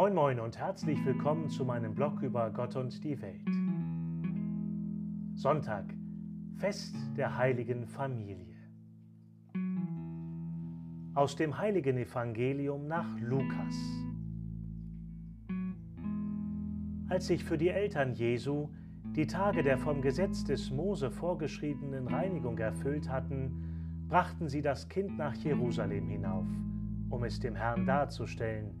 Moin moin und herzlich willkommen zu meinem Blog über Gott und die Welt. Sonntag, Fest der heiligen Familie. Aus dem heiligen Evangelium nach Lukas. Als sich für die Eltern Jesu die Tage der vom Gesetz des Mose vorgeschriebenen Reinigung erfüllt hatten, brachten sie das Kind nach Jerusalem hinauf, um es dem Herrn darzustellen,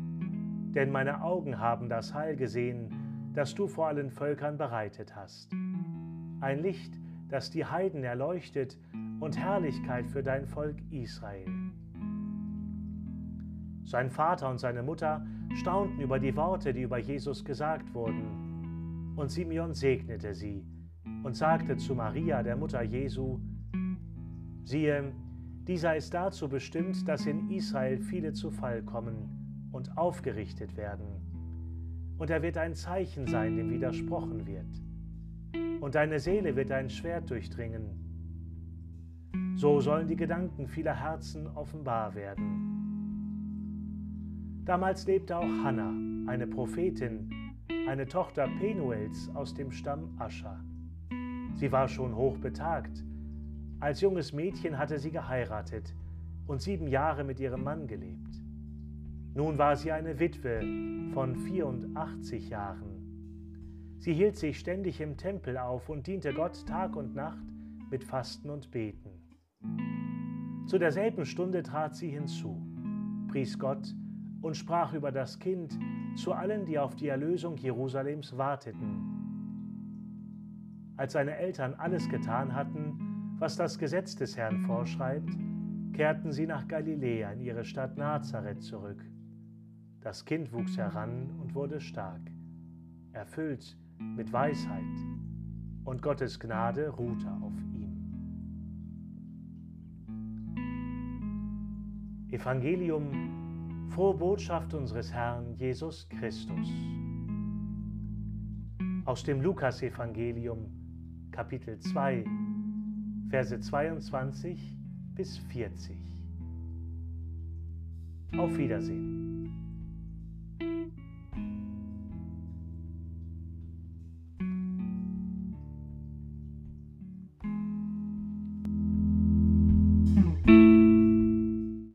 denn meine Augen haben das Heil gesehen, das du vor allen Völkern bereitet hast. Ein Licht, das die Heiden erleuchtet und Herrlichkeit für dein Volk Israel. Sein Vater und seine Mutter staunten über die Worte, die über Jesus gesagt wurden. Und Simeon segnete sie und sagte zu Maria, der Mutter Jesu, siehe, dieser ist dazu bestimmt, dass in Israel viele zu Fall kommen und aufgerichtet werden. Und er wird ein Zeichen sein, dem widersprochen wird. Und deine Seele wird ein Schwert durchdringen. So sollen die Gedanken vieler Herzen offenbar werden. Damals lebte auch Hannah, eine Prophetin, eine Tochter Penuels aus dem Stamm Ascher. Sie war schon hochbetagt. Als junges Mädchen hatte sie geheiratet und sieben Jahre mit ihrem Mann gelebt. Nun war sie eine Witwe von 84 Jahren. Sie hielt sich ständig im Tempel auf und diente Gott Tag und Nacht mit Fasten und Beten. Zu derselben Stunde trat sie hinzu, pries Gott und sprach über das Kind zu allen, die auf die Erlösung Jerusalems warteten. Als seine Eltern alles getan hatten, was das Gesetz des Herrn vorschreibt, kehrten sie nach Galiläa in ihre Stadt Nazareth zurück. Das Kind wuchs heran und wurde stark, erfüllt mit Weisheit, und Gottes Gnade ruhte auf ihm. Evangelium, frohe Botschaft unseres Herrn Jesus Christus. Aus dem Lukasevangelium, Kapitel 2, Verse 22 bis 40. Auf Wiedersehen.